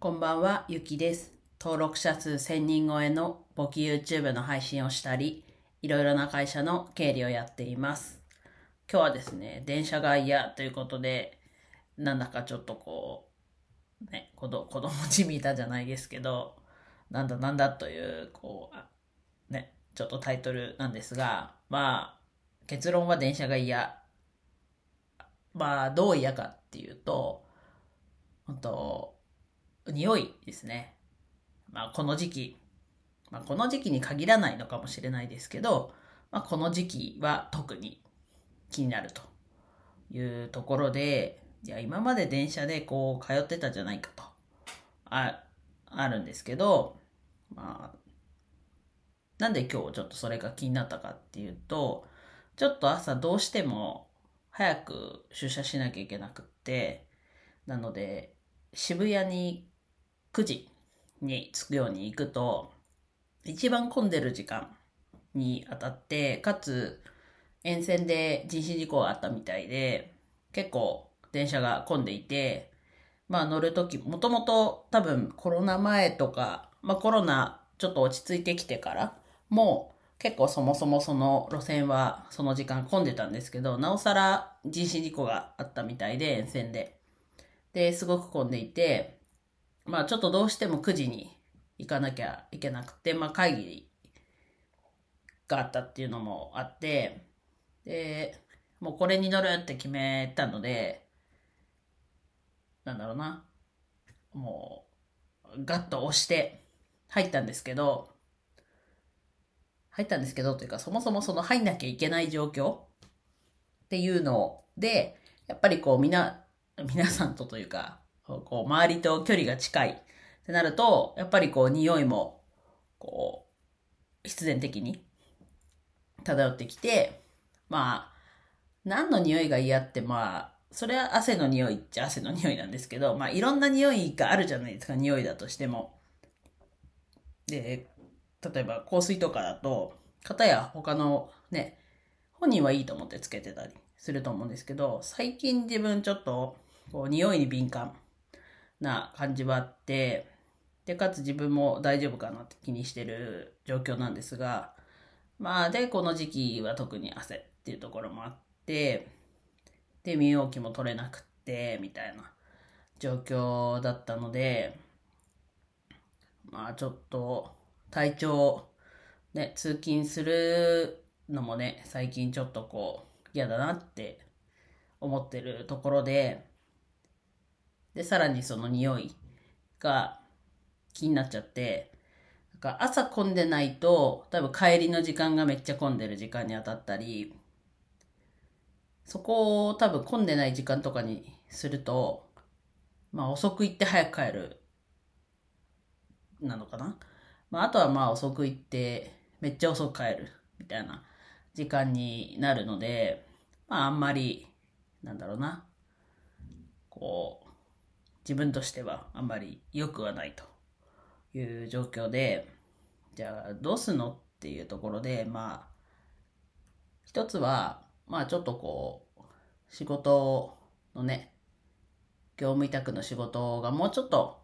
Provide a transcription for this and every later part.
こんばんは、ゆきです。登録者数1000人超えの簿記 YouTube の配信をしたり、いろいろな会社の経理をやっています。今日はですね、電車が嫌ということで、なんだかちょっとこう、ね、子ど子供じみたじゃないですけど、なんだなんだという、こう、あね、ちょっとタイトルなんですが、まあ、結論は電車が嫌。まあ、どう嫌かっていうと、本当匂いですね。まあ、この時期、まあ、この時期に限らないのかもしれないですけど、まあ、この時期は特に気になるというところで、いや、今まで電車でこう通ってたじゃないかと、あ、あるんですけど、まあ、なんで今日ちょっとそれが気になったかっていうと、ちょっと朝どうしても早く出社しなきゃいけなくって、なので、渋谷に9時に着くように行くと、一番混んでる時間に当たって、かつ沿線で人身事故があったみたいで、結構電車が混んでいて、まあ乗るとき、もともと多分コロナ前とか、まあコロナちょっと落ち着いてきてから、もう結構そもそもその路線はその時間混んでたんですけど、なおさら人身事故があったみたいで、沿線で。で、すごく混んでいて、まあちょっとどうしても9時に行かなきゃいけなくて、まあ会議があったっていうのもあって、で、もうこれに乗るって決めたので、なんだろうな、もう、ガッと押して入ったんですけど、入ったんですけど、というか、そもそもその入んなきゃいけない状況っていうので、やっぱりこう、みな、皆さんとというか、こう、周りと距離が近いってなると、やっぱりこう、匂いも、こう、必然的に漂ってきて、まあ、何の匂いが嫌って、まあ、それは汗の匂いっちゃ汗の匂いなんですけど、まあ、いろんな匂いがあるじゃないですか、匂いだとしても。で、例えば香水とかだと、片や他のね、本人はいいと思ってつけてたりすると思うんですけど、最近自分ちょっと、こう、匂いに敏感な感じはあって、で、かつ自分も大丈夫かなって気にしてる状況なんですが、まあ、で、この時期は特に汗っていうところもあって、で、身動きも取れなくって、みたいな状況だったので、まあ、ちょっと、体調、ね、通勤するのもね、最近ちょっとこう、嫌だなって思ってるところで、で、さらにその匂いが気になっちゃって、なんか朝混んでないと、多分帰りの時間がめっちゃ混んでる時間に当たったり、そこを多分混んでない時間とかにすると、まあ遅く行って早く帰る、なのかな？まああとはまあ遅く行ってめっちゃ遅く帰る、みたいな時間になるので、まああんまり、なんだろうな、自分としてはあんまり良くはないという状況で、じゃあどうすんのっていうところで、まあ、一つは、まあちょっとこう、仕事のね、業務委託の仕事がもうちょっと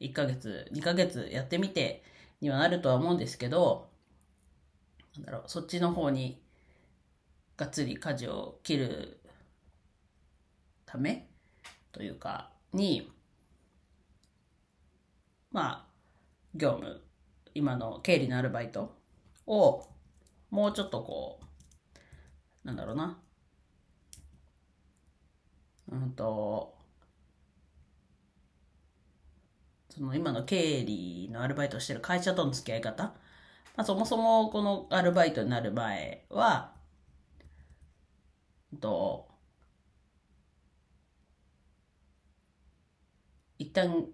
1ヶ月、2ヶ月やってみてにはなるとは思うんですけど、なんだろう、そっちの方にがっつり舵を切るためというか、に、まあ、業務、今の経理のアルバイトをもうちょっとこう、なんだろうな、うんと、その今の経理のアルバイトをしてる会社との付き合い方、まあ、そもそもこのアルバイトになる前は、うんと、一旦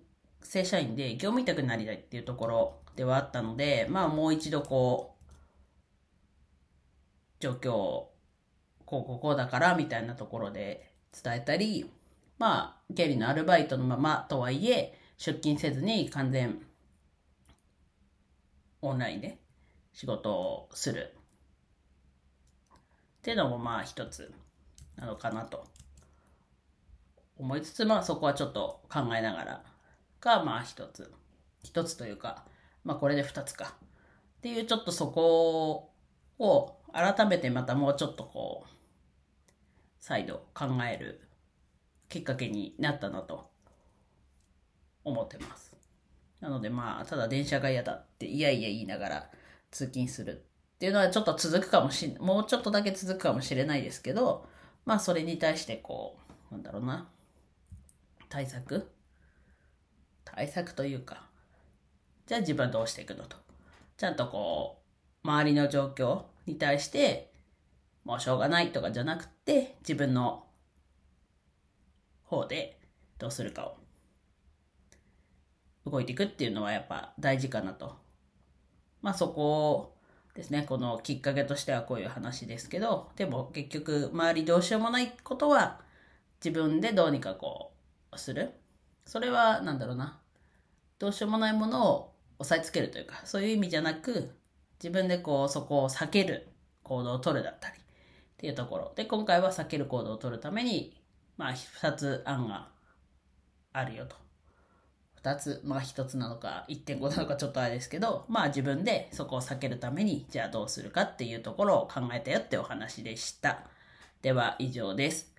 正社員で業務委託になりたいっていうところではあったので、まあもう一度こう、状況、こうこうこうだからみたいなところで伝えたり、まあ経理のアルバイトのままとはいえ、出勤せずに完全オンラインで仕事をするっていうのもまあ一つなのかなと。思いつつ、まあそこはちょっと考えながらが、まあ一つ。一つというか、まあこれで二つか。っていうちょっとそこを改めてまたもうちょっとこう、再度考えるきっかけになったなと思ってます。なのでまあ、ただ電車が嫌だっていやいや言いながら通勤するっていうのはちょっと続くかもしん。もうちょっとだけ続くかもしれないですけど、まあそれに対してこう、なんだろうな、対策？対策というか、じゃあ自分はどうしていくのと。ちゃんとこう、周りの状況に対して、もうしょうがないとかじゃなくて、自分の方でどうするかを動いていくっていうのはやっぱ大事かなと。まあそこですね、このきっかけとしてはこういう話ですけど、でも結局周りどうしようもないことは自分でどうにかこうする？それはなんだろうな。どうしようもないものを押さえつけるというか、そういう意味じゃなく、自分でこうそこを避ける行動を取るだったりっていうところ。で、今回は避ける行動を取るために、まあ二つ案があるよと。2つ、まあ1つなのか1.5なのかちょっとあれですけど、まあ自分でそこを避けるために、じゃあどうするかっていうところを考えたよってお話でした。では以上です。